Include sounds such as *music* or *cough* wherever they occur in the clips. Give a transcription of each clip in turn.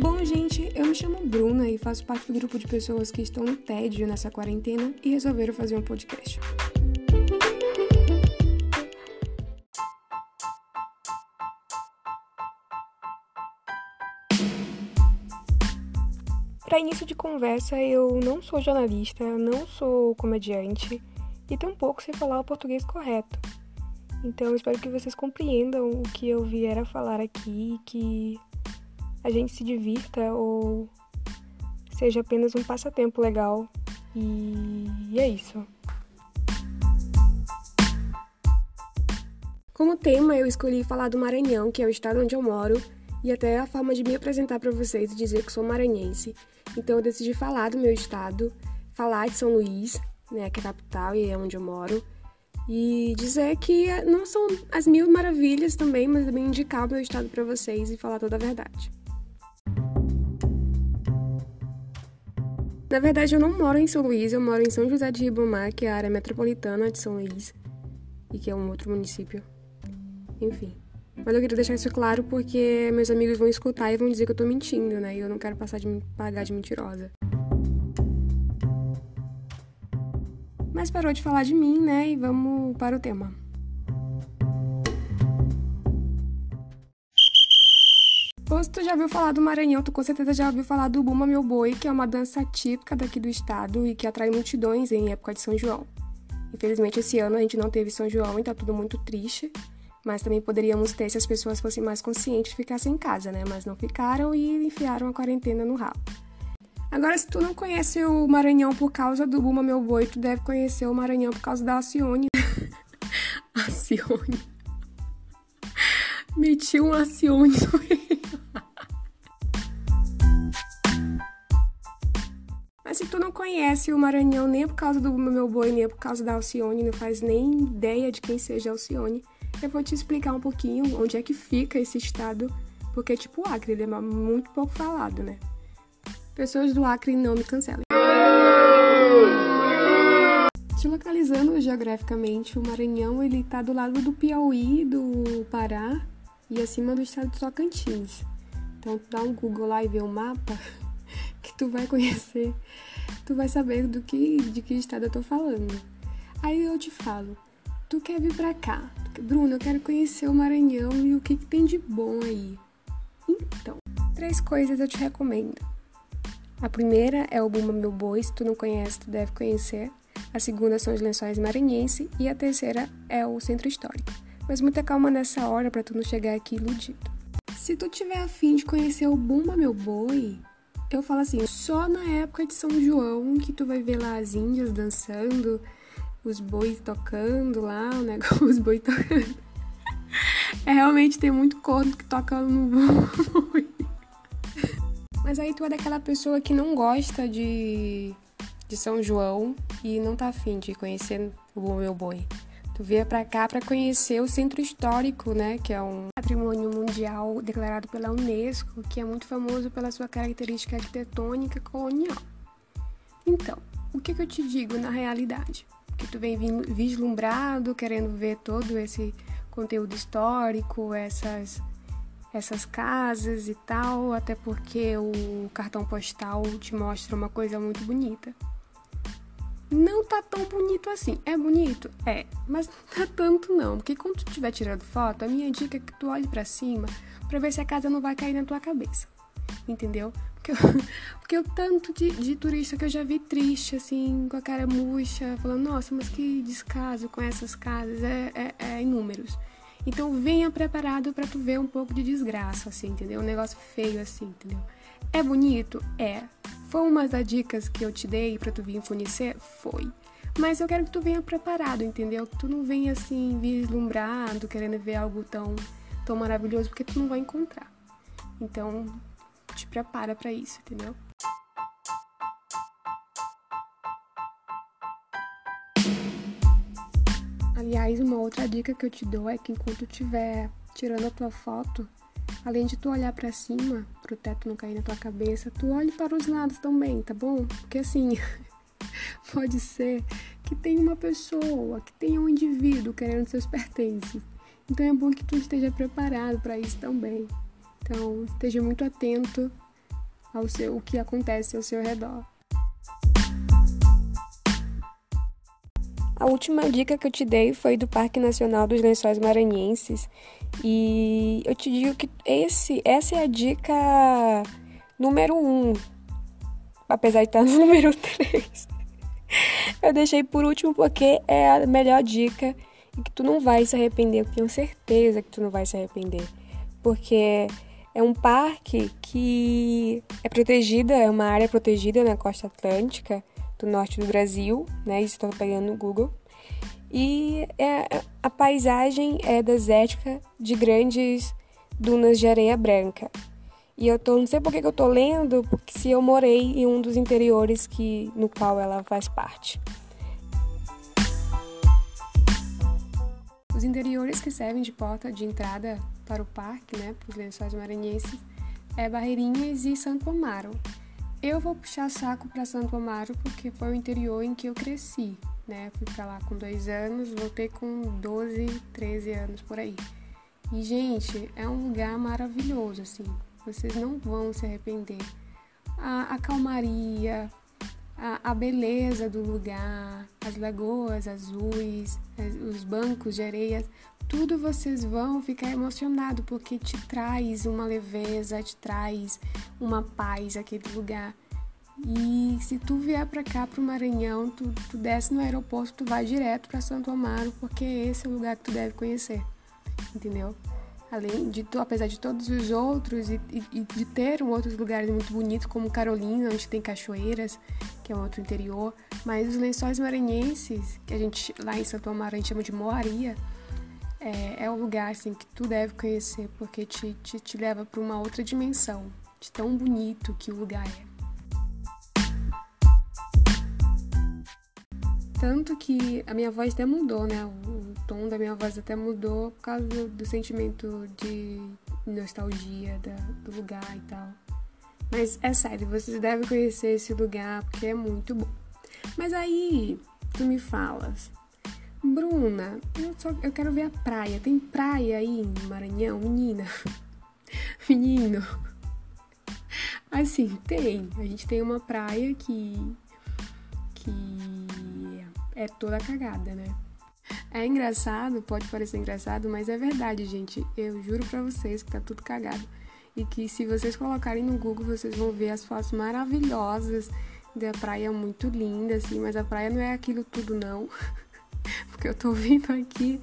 Bom, gente, eu me chamo Bruna e faço parte do grupo de pessoas que estão no tédio nessa quarentena e resolveram fazer um podcast. Para início de conversa, eu não sou jornalista, não sou comediante e tampouco sei falar o português correto. Então, espero que vocês compreendam o que eu vier a falar aqui, que a gente se divirta ou seja apenas um passatempo legal. E é isso. Como tema, eu escolhi falar do Maranhão, que é o estado onde eu moro, e até a forma de me apresentar para vocês e dizer que sou maranhense. Então eu decidi falar do meu estado, falar de São Luís, né, que é a capital e é onde eu moro, e dizer que não são as mil maravilhas também, mas também indicar o meu estado para vocês e falar toda a verdade. Na verdade, eu não moro em São Luís, eu moro em São José de Ribamar, que é a área metropolitana de São Luís, e que é um outro município. Enfim. Mas eu queria deixar isso claro porque meus amigos vão escutar e vão dizer que eu tô mentindo, né? E eu não quero passar de pagar de mentirosa. Mas parou de falar de mim, né? E vamos para o tema. Ou tu já ouviu falar do Maranhão, tu com certeza já ouviu falar do Buma Meu Boi, que é uma dança típica daqui do estado e que atrai multidões em época de São João. Infelizmente, esse ano a gente não teve São João e tá tudo muito triste mas também poderíamos ter se as pessoas fossem mais conscientes e ficassem em casa, né? Mas não ficaram e enfiaram a quarentena no rabo. Agora, se tu não conhece o Maranhão por causa do Buma Meu Boi, tu deve conhecer o Maranhão por causa da Alcione. *laughs* Alcione. Meti um Alcione no se tu não conhece o Maranhão nem por causa do Meu Boi, nem por causa da Alcione, não faz nem ideia de quem seja Alcione, eu vou te explicar um pouquinho onde é que fica esse estado, porque, tipo, o Acre, ele é muito pouco falado, né? Pessoas do Acre não me cancelem. Te localizando geograficamente, o Maranhão, ele tá do lado do Piauí, do Pará e acima do estado de Tocantins. Então, dá um Google lá e vê o mapa que tu vai conhecer, tu vai saber do que, de que estado eu tô falando. Aí eu te falo, tu quer vir pra cá, Bruno, eu quero conhecer o Maranhão e o que, que tem de bom aí. Então, três coisas eu te recomendo. A primeira é o Buma Meu Boi, se tu não conhece, tu deve conhecer. A segunda são os lençóis maranhense e a terceira é o centro histórico. Mas muita calma nessa hora para tu não chegar aqui iludido. Se tu tiver afim de conhecer o Bumba Meu Boi, eu falo assim, só na época de São João que tu vai ver lá as índias dançando, os bois tocando lá, o negócio, *laughs* os bois tocando. É realmente tem muito corno que toca no boi. Mas aí tu é daquela pessoa que não gosta de, de São João e não tá afim de conhecer o meu boi. Tu vier pra cá para conhecer o centro histórico, né? Que é um patrimônio mundial declarado pela Unesco, que é muito famoso pela sua característica arquitetônica colonial. Então, o que, que eu te digo na realidade? que tu vem vislumbrado, querendo ver todo esse conteúdo histórico, essas essas casas e tal, até porque o cartão postal te mostra uma coisa muito bonita. Não tá tão bonito assim. É bonito? É, mas não tá tanto não, porque quando tu estiver tirando foto, a minha dica é que tu olhe para cima para ver se a casa não vai cair na tua cabeça. Entendeu? Porque, eu, *laughs* porque o tanto de, de turista que eu já vi triste, assim, com a cara murcha, falando, nossa, mas que descaso com essas casas, é, é, é inúmeros. Então venha preparado para tu ver um pouco de desgraça, assim, entendeu? Um negócio feio, assim, entendeu? É bonito? É. Foi uma das dicas que eu te dei para tu vir conhecer? Foi. Mas eu quero que tu venha preparado, entendeu? Que tu não venha assim, vislumbrado, querendo ver algo tão, tão maravilhoso, porque tu não vai encontrar. Então, te prepara para isso, entendeu? Aliás, uma outra dica que eu te dou é que enquanto estiver tirando a tua foto, além de tu olhar para cima, pro teto não cair na tua cabeça, tu olhe para os lados também, tá bom? Porque assim, *laughs* pode ser que tenha uma pessoa, que tenha um indivíduo querendo seus pertences. Então é bom que tu esteja preparado para isso também. Então, esteja muito atento ao seu, o que acontece ao seu redor. A última dica que eu te dei foi do Parque Nacional dos Lençóis Maranhenses. E eu te digo que esse, essa é a dica número um, apesar de estar *laughs* no número três. Eu deixei por último porque é a melhor dica e que tu não vai se arrepender. Eu tenho certeza que tu não vai se arrepender. Porque é um parque que é protegida, é uma área protegida na costa atlântica do norte do Brasil, né? Isso estou pegando no Google. E é, a paisagem é desértica de grandes dunas de areia branca. E eu tô, não sei por que eu tô lendo, porque se eu morei em um dos interiores que no qual ela faz parte. Os interiores que servem de porta de entrada para o parque, né, para os lençóis maranhenses, é Barreirinhas e Santo Amaro. Eu vou puxar saco para Santo Amaro porque foi o interior em que eu cresci, né? Fui para lá com dois anos, voltei com 12, 13 anos por aí. E, gente, é um lugar maravilhoso, assim. Vocês não vão se arrepender. A, a calmaria, a, a, beleza do lugar, as lagoas azuis, os bancos de areia, tudo vocês vão ficar emocionado porque te traz uma leveza, te traz uma paz aquele lugar. E se tu vier para cá pro Maranhão, tu, tu desce no aeroporto, tu vai direto para Santo Amaro, porque esse é o lugar que tu deve conhecer. Entendeu? Além de apesar de todos os outros e, e de ter outros lugares muito bonitos como Carolina, onde tem cachoeiras, que é um outro interior, mas os lençóis maranhenses, que a gente lá em Santo Amaro a gente chama de Moaria, é, é um lugar assim que tu deve conhecer porque te, te, te leva para uma outra dimensão de tão bonito que o lugar é. Tanto que a minha voz até mudou, né? O tom da minha voz até mudou por causa do, sentimento de nostalgia da, do lugar e tal. Mas é sério, vocês devem conhecer esse lugar porque é muito bom. Mas aí, tu me falas, Bruna, eu, só, eu quero ver a praia. Tem praia aí no Maranhão, menina? *laughs* Menino? Assim, tem. A gente tem uma praia que. que é toda cagada, né? É engraçado, pode parecer engraçado, mas é verdade, gente. Eu juro pra vocês que tá tudo cagado. E que se vocês colocarem no Google, vocês vão ver as fotos maravilhosas da praia muito linda, assim, mas a praia não é aquilo tudo, não. *laughs* porque eu tô vindo aqui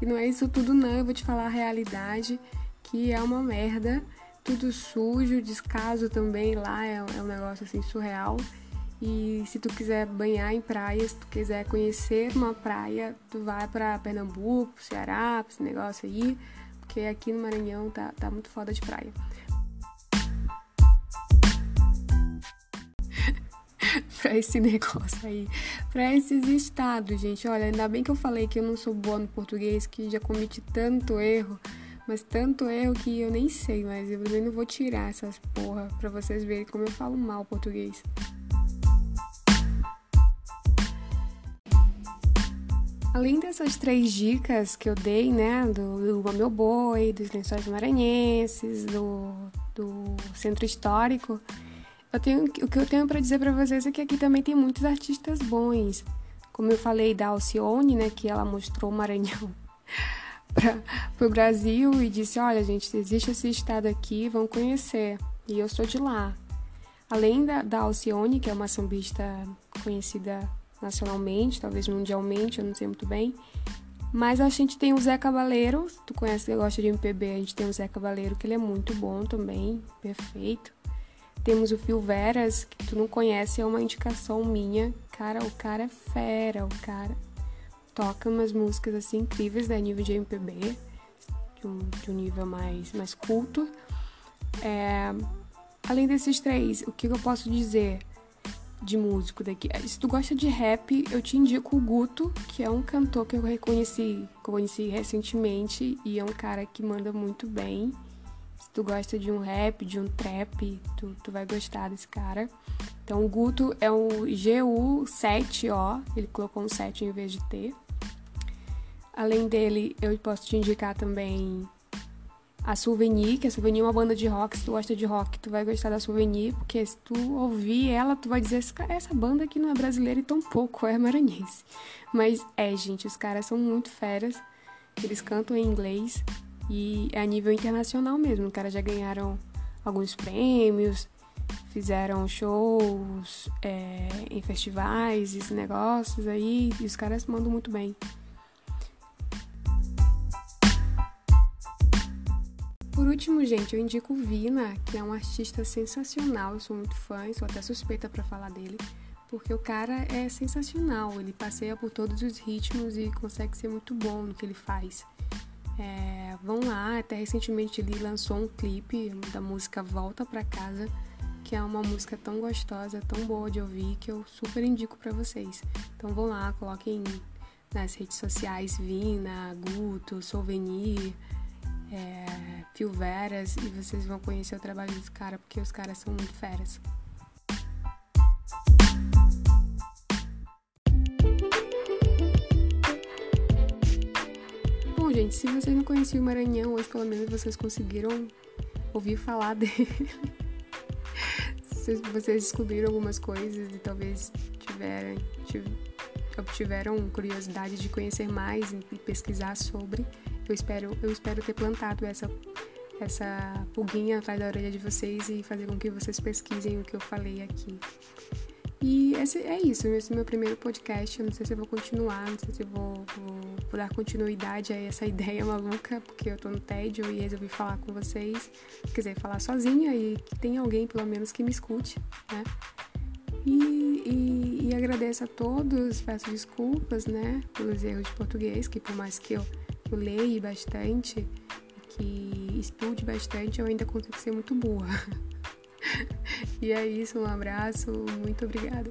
e não é isso tudo não, eu vou te falar a realidade, que é uma merda, tudo sujo, descaso também lá, é, é um negócio assim surreal. E se tu quiser banhar em praias, se tu quiser conhecer uma praia, tu vai para Pernambuco, Ceará, esse negócio aí, porque aqui no Maranhão tá, tá muito foda de praia. *laughs* para esse negócio aí, para esses estados, gente. Olha, ainda bem que eu falei que eu não sou boa no português, que já cometi tanto erro, mas tanto erro que eu nem sei, mas eu também não vou tirar essas porra para vocês verem como eu falo mal português. Além dessas três dicas que eu dei, né, do, do Meu Boi, dos Lençóis Maranhenses, do, do Centro Histórico, eu tenho, o que eu tenho para dizer para vocês é que aqui também tem muitos artistas bons. Como eu falei da Alcione, né, que ela mostrou o Maranhão *laughs* para o Brasil e disse: Olha, gente, existe esse estado aqui, vão conhecer. E eu sou de lá. Além da, da Alcione, que é uma sambista conhecida nacionalmente, talvez mundialmente, eu não sei muito bem. Mas a gente tem o Zé Cabaleiro, tu conhece, você gosta de MPB, a gente tem o Zé Cabaleiro, que ele é muito bom também, perfeito. Temos o Phil Veras, que tu não conhece, é uma indicação minha. Cara, o cara é fera, o cara toca umas músicas assim incríveis, né? Nível de MPB, de um, de um nível mais, mais culto. É, além desses três, o que eu posso dizer de músico daqui? Se tu gosta de rap, eu te indico o Guto, que é um cantor que eu reconheci, conheci recentemente e é um cara que manda muito bem. Se tu gosta de um rap, de um trap, tu, tu vai gostar desse cara. Então, o Guto é o GU7O, ele colocou um 7 em vez de T. Além dele, eu posso te indicar também a Souvenir, que a Souvenir é uma banda de rock. Se tu gosta de rock, tu vai gostar da Souvenir, porque se tu ouvir ela, tu vai dizer: essa banda aqui não é brasileira e tão pouco, é maranhense. Mas é, gente, os caras são muito feras. Eles cantam em inglês e é a nível internacional mesmo. Os caras já ganharam alguns prêmios, fizeram shows é, em festivais, esses negócios aí, e os caras mandam muito bem. Por último, gente, eu indico Vina, que é um artista sensacional. Eu sou muito fã, sou até suspeita para falar dele, porque o cara é sensacional. Ele passeia por todos os ritmos e consegue ser muito bom no que ele faz. É, vão lá, até recentemente ele lançou um clipe da música Volta para Casa, que é uma música tão gostosa, tão boa de ouvir, que eu super indico para vocês. Então vão lá, coloquem nas redes sociais Vina, Guto, Souvenir é, Phil Veras e vocês vão conhecer o trabalho dos caras, porque os caras são muito feras. Bom, gente, se vocês não conheciam o Maranhão, hoje pelo menos vocês conseguiram ouvir falar dele. *laughs* vocês descobriram algumas coisas e talvez tiveram curiosidade de conhecer mais e pesquisar sobre. Eu espero, eu espero ter plantado essa, essa pulguinha atrás da orelha de vocês e fazer com que vocês pesquisem o que eu falei aqui. E esse, é isso, esse é o meu primeiro podcast. Eu não sei se eu vou continuar, não sei se eu vou, vou, vou, dar continuidade a essa *laughs* ideia maluca, porque eu tô no tédio e resolvi falar com vocês. Quer dizer, falar sozinha e que tem alguém, pelo menos, que me escute, né? E, e, e agradeço a todos, peço desculpas, né, pelos erros de português, que por mais que eu eu leio bastante, que estude bastante, eu ainda consigo ser muito boa. *laughs* e é isso, um abraço, muito obrigada.